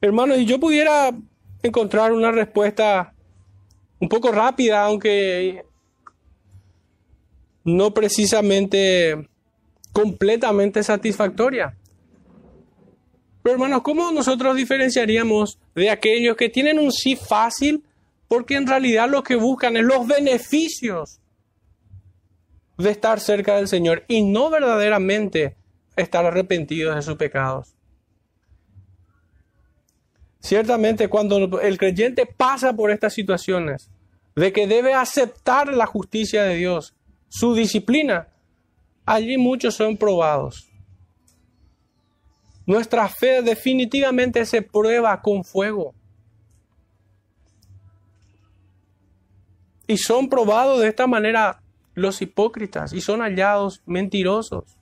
A: Hermanos, si yo pudiera encontrar una respuesta un poco rápida, aunque no precisamente completamente satisfactoria. Pero hermanos, ¿cómo nosotros diferenciaríamos de aquellos que tienen un sí fácil porque en realidad lo que buscan es los beneficios de estar cerca del Señor y no verdaderamente estar arrepentidos de sus pecados? Ciertamente cuando el creyente pasa por estas situaciones, de que debe aceptar la justicia de Dios, su disciplina, allí muchos son probados. Nuestra fe definitivamente se prueba con fuego. Y son probados de esta manera los hipócritas y son hallados mentirosos.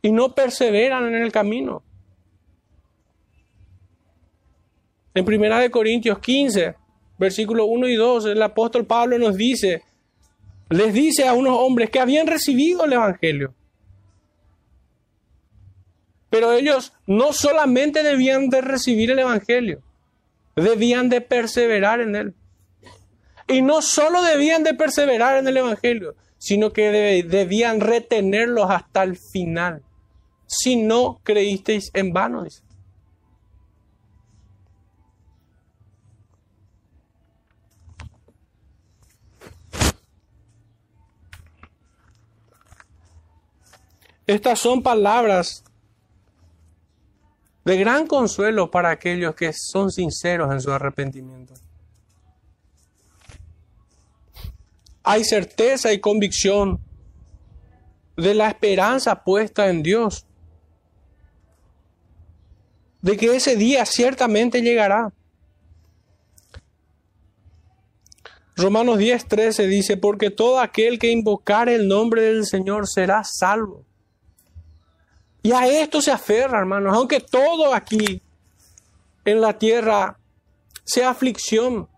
A: Y no perseveran en el camino. En Primera de Corintios 15, versículos 1 y 2, el apóstol Pablo nos dice, les dice a unos hombres que habían recibido el Evangelio. Pero ellos no solamente debían de recibir el Evangelio, debían de perseverar en él. Y no solo debían de perseverar en el Evangelio, sino que debían retenerlos hasta el final. Si no creísteis en vano, dice. Estas son palabras de gran consuelo para aquellos que son sinceros en su arrepentimiento. Hay certeza y convicción de la esperanza puesta en Dios, de que ese día ciertamente llegará. Romanos 10:13 dice, porque todo aquel que invocare el nombre del Señor será salvo. Y a esto se aferra, hermanos, aunque todo aquí en la tierra sea aflicción.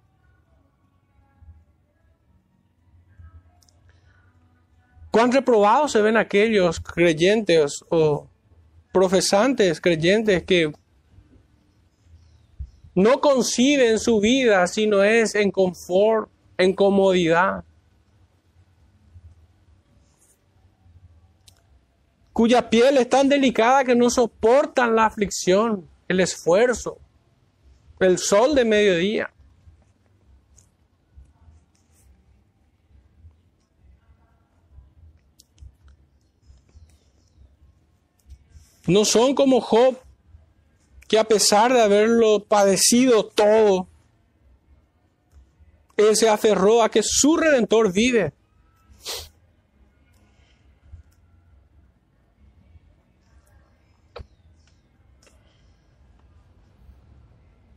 A: Cuán reprobados se ven aquellos creyentes o profesantes creyentes que no conciben su vida sino es en confort, en comodidad. Cuya piel es tan delicada que no soportan la aflicción, el esfuerzo, el sol de mediodía. No son como Job, que a pesar de haberlo padecido todo, él se aferró a que su redentor vive.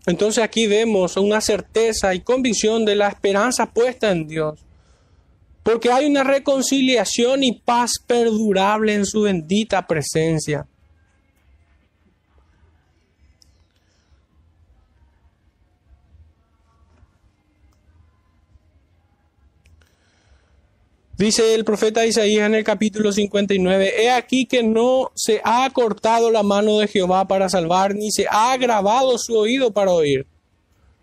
A: Entonces aquí vemos una certeza y convicción de la esperanza puesta en Dios. Porque hay una reconciliación y paz perdurable en su bendita presencia. Dice el profeta Isaías en el capítulo 59, He aquí que no se ha cortado la mano de Jehová para salvar, ni se ha agravado su oído para oír.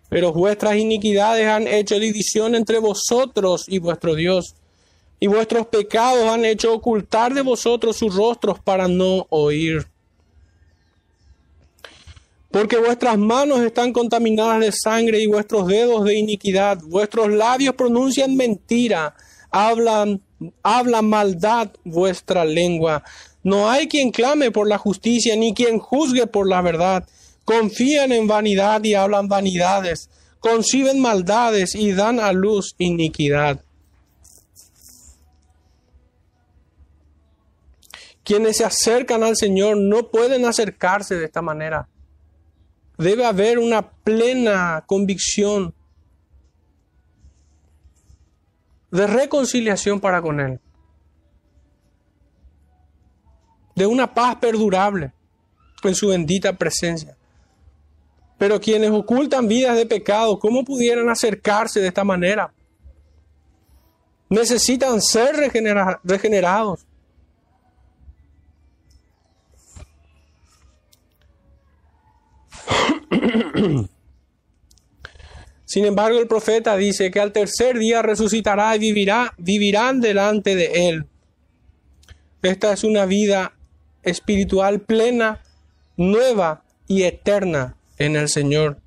A: Pero vuestras iniquidades han hecho división entre vosotros y vuestro Dios, y vuestros pecados han hecho ocultar de vosotros sus rostros para no oír. Porque vuestras manos están contaminadas de sangre y vuestros dedos de iniquidad, vuestros labios pronuncian mentira hablan habla maldad vuestra lengua. No hay quien clame por la justicia, ni quien juzgue por la verdad. Confían en vanidad y hablan vanidades. Conciben maldades y dan a luz iniquidad. Quienes se acercan al Señor no pueden acercarse de esta manera. Debe haber una plena convicción de reconciliación para con Él. De una paz perdurable en su bendita presencia. Pero quienes ocultan vidas de pecado, ¿cómo pudieran acercarse de esta manera? Necesitan ser regenerados. Sin embargo, el profeta dice que al tercer día resucitará y vivirá, vivirán delante de él. Esta es una vida espiritual plena, nueva y eterna en el Señor.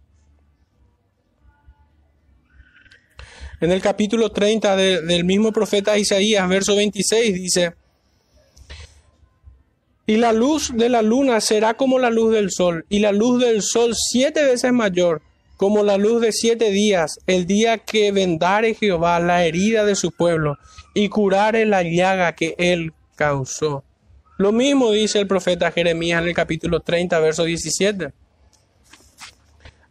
A: En el capítulo 30 del mismo profeta Isaías, verso 26, dice, y la luz de la luna será como la luz del sol, y la luz del sol siete veces mayor, como la luz de siete días, el día que vendare Jehová la herida de su pueblo, y curare la llaga que él causó. Lo mismo dice el profeta Jeremías en el capítulo 30, verso 17.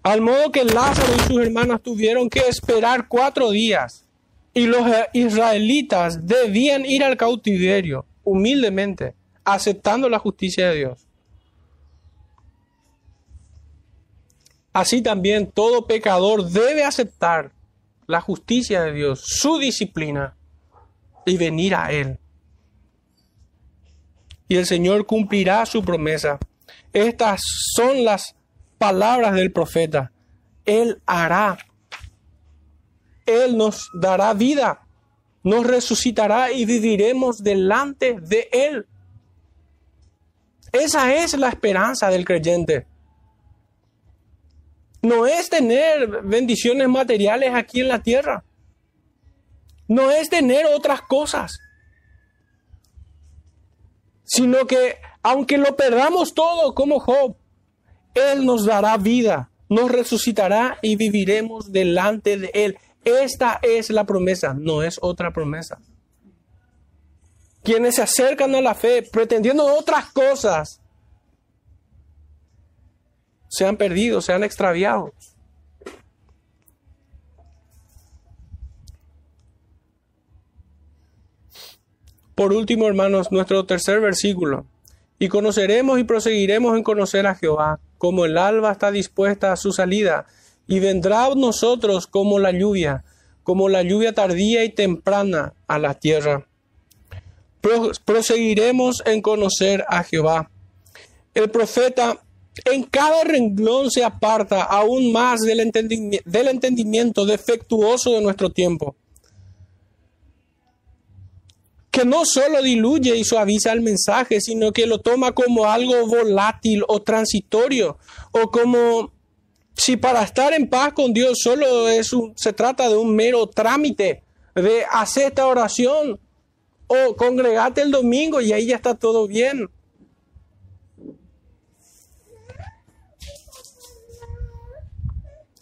A: Al modo que Lázaro y sus hermanas tuvieron que esperar cuatro días, y los israelitas debían ir al cautiverio humildemente aceptando la justicia de Dios. Así también todo pecador debe aceptar la justicia de Dios, su disciplina, y venir a Él. Y el Señor cumplirá su promesa. Estas son las palabras del profeta. Él hará. Él nos dará vida, nos resucitará y viviremos delante de Él. Esa es la esperanza del creyente. No es tener bendiciones materiales aquí en la tierra. No es tener otras cosas. Sino que aunque lo perdamos todo como Job, Él nos dará vida, nos resucitará y viviremos delante de Él. Esta es la promesa, no es otra promesa quienes se acercan a la fe pretendiendo otras cosas, se han perdido, se han extraviado. Por último, hermanos, nuestro tercer versículo. Y conoceremos y proseguiremos en conocer a Jehová, como el alba está dispuesta a su salida, y vendrá a nosotros como la lluvia, como la lluvia tardía y temprana a la tierra proseguiremos en conocer a Jehová. El profeta en cada renglón se aparta aún más del entendimiento, del entendimiento defectuoso de nuestro tiempo, que no solo diluye y suaviza el mensaje, sino que lo toma como algo volátil o transitorio, o como si para estar en paz con Dios solo es se trata de un mero trámite de hacer esta oración o congregate el domingo y ahí ya está todo bien.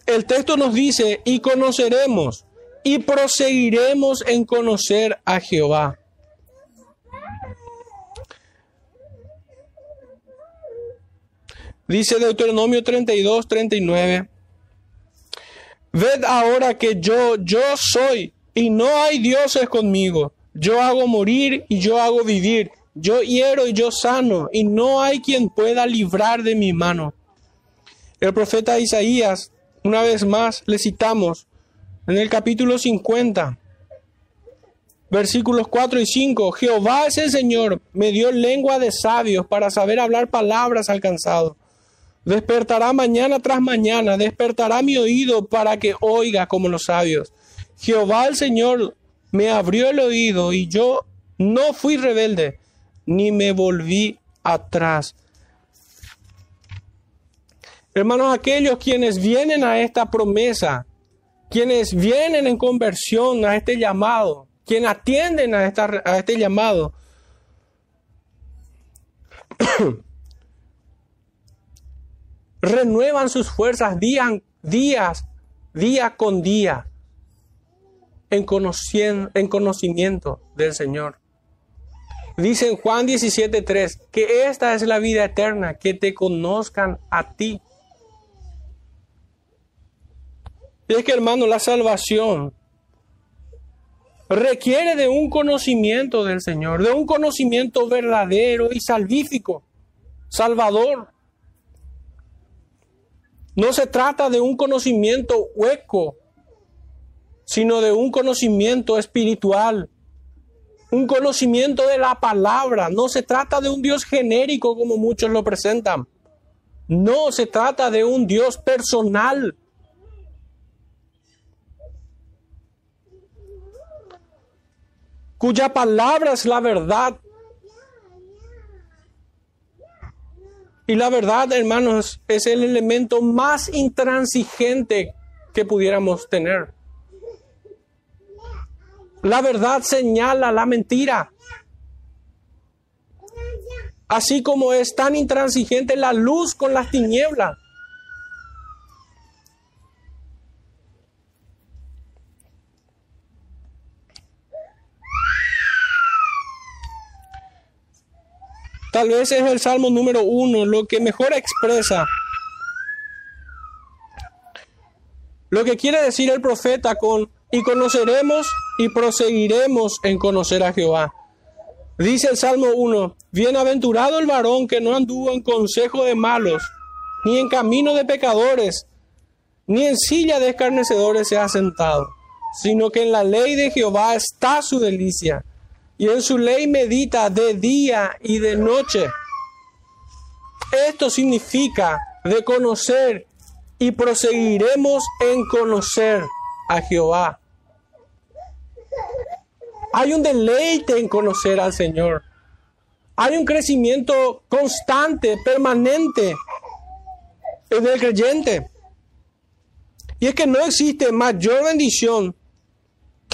A: El texto nos dice, y conoceremos, y proseguiremos en conocer a Jehová. Dice Deuteronomio 32, 39. Ved ahora que yo, yo soy, y no hay dioses conmigo. Yo hago morir y yo hago vivir. Yo hiero y yo sano, y no hay quien pueda librar de mi mano. El profeta Isaías, una vez más, le citamos en el capítulo 50, versículos 4 y 5. Jehová es el Señor, me dio lengua de sabios para saber hablar palabras alcanzado. Despertará mañana tras mañana, despertará mi oído para que oiga como los sabios. Jehová el Señor me abrió el oído y yo no fui rebelde, ni me volví atrás. Hermanos, aquellos quienes vienen a esta promesa, quienes vienen en conversión a este llamado, quien atienden a, esta, a este llamado, renuevan sus fuerzas día, días, día con día en, en conocimiento del Señor. Dice en Juan 17:3 que esta es la vida eterna, que te conozcan a ti. Es que hermano, la salvación requiere de un conocimiento del Señor, de un conocimiento verdadero y salvífico, salvador. No se trata de un conocimiento hueco, sino de un conocimiento espiritual, un conocimiento de la palabra. No se trata de un Dios genérico como muchos lo presentan. No, se trata de un Dios personal. Cuya palabra es la verdad. Y la verdad, hermanos, es el elemento más intransigente que pudiéramos tener. La verdad señala la mentira. Así como es tan intransigente la luz con las tinieblas. Tal vez es el Salmo número uno lo que mejor expresa lo que quiere decir el profeta con y conoceremos y proseguiremos en conocer a Jehová. Dice el Salmo 1, bienaventurado el varón que no anduvo en consejo de malos, ni en camino de pecadores, ni en silla de escarnecedores se ha sentado, sino que en la ley de Jehová está su delicia, y en su ley medita de día y de noche. Esto significa de conocer y proseguiremos en conocer a Jehová. Hay un deleite en conocer al Señor. Hay un crecimiento constante, permanente en el creyente. Y es que no existe mayor bendición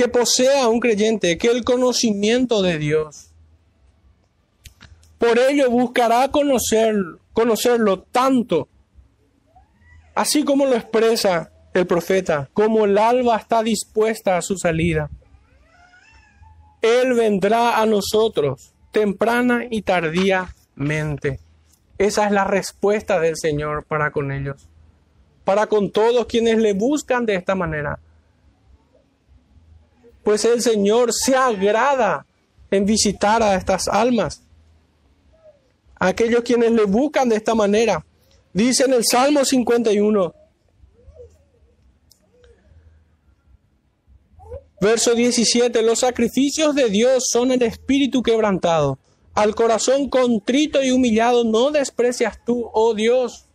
A: que posea un creyente que el conocimiento de Dios. Por ello buscará conocer, conocerlo tanto, así como lo expresa el profeta, como el alba está dispuesta a su salida. Él vendrá a nosotros temprana y tardíamente. Esa es la respuesta del Señor para con ellos, para con todos quienes le buscan de esta manera. Pues el Señor se agrada en visitar a estas almas, aquellos quienes le buscan de esta manera. Dice en el Salmo 51, Verso 17, los sacrificios de Dios son el espíritu quebrantado. Al corazón contrito y humillado no desprecias tú, oh Dios.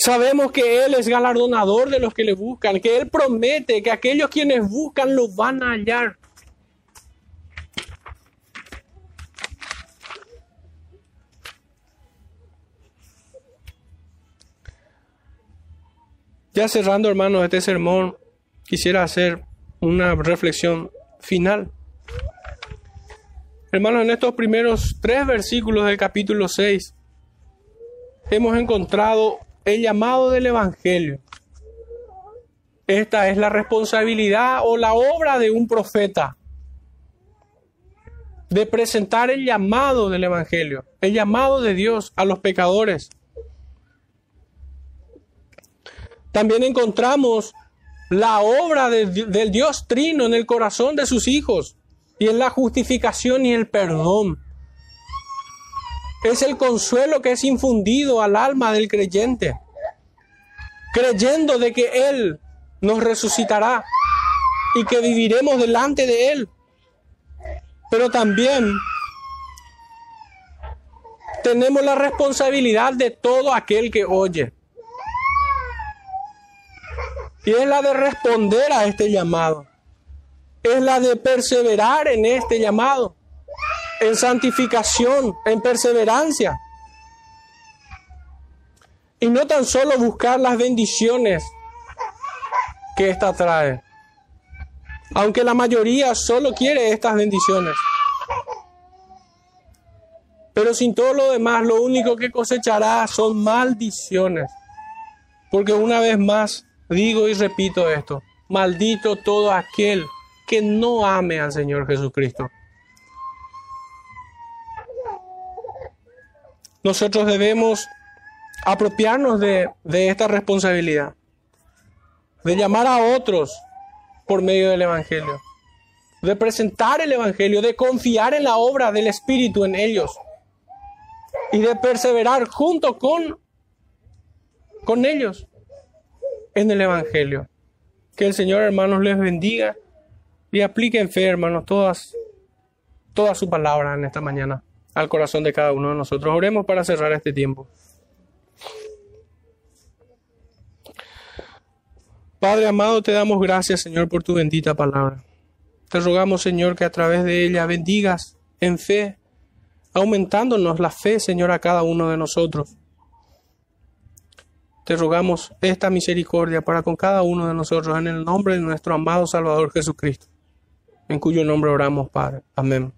A: Sabemos que Él es galardonador de los que le buscan, que Él promete que aquellos quienes buscan lo van a hallar. Ya cerrando, hermanos, este sermón, quisiera hacer una reflexión final. Hermanos, en estos primeros tres versículos del capítulo 6 hemos encontrado el llamado del Evangelio. Esta es la responsabilidad o la obra de un profeta de presentar el llamado del Evangelio, el llamado de Dios a los pecadores. También encontramos la obra del Dios Trino en el corazón de sus hijos y en la justificación y el perdón. Es el consuelo que es infundido al alma del creyente, creyendo de que Él nos resucitará y que viviremos delante de Él. Pero también tenemos la responsabilidad de todo aquel que oye y es la de responder a este llamado. Es la de perseverar en este llamado, en santificación, en perseverancia. Y no tan solo buscar las bendiciones que ésta trae. aunque la mayoría solo quiere estas bendiciones. Pero sin todo lo demás, lo único que cosechará son maldiciones. Porque una vez más digo y repito esto, maldito todo aquel que no ame al Señor Jesucristo. Nosotros debemos apropiarnos de, de esta responsabilidad, de llamar a otros por medio del Evangelio, de presentar el Evangelio, de confiar en la obra del Espíritu en ellos y de perseverar junto con, con ellos en el Evangelio. Que el Señor, hermanos, les bendiga y aplique en fe, hermanos, todas, toda su palabra en esta mañana al corazón de cada uno de nosotros. Oremos para cerrar este tiempo. Padre amado, te damos gracias, Señor, por tu bendita palabra. Te rogamos, Señor, que a través de ella bendigas en fe, aumentándonos la fe, Señor, a cada uno de nosotros. Te rogamos esta misericordia para con cada uno de nosotros en el nombre de nuestro amado Salvador Jesucristo, en cuyo nombre oramos, Padre. Amén.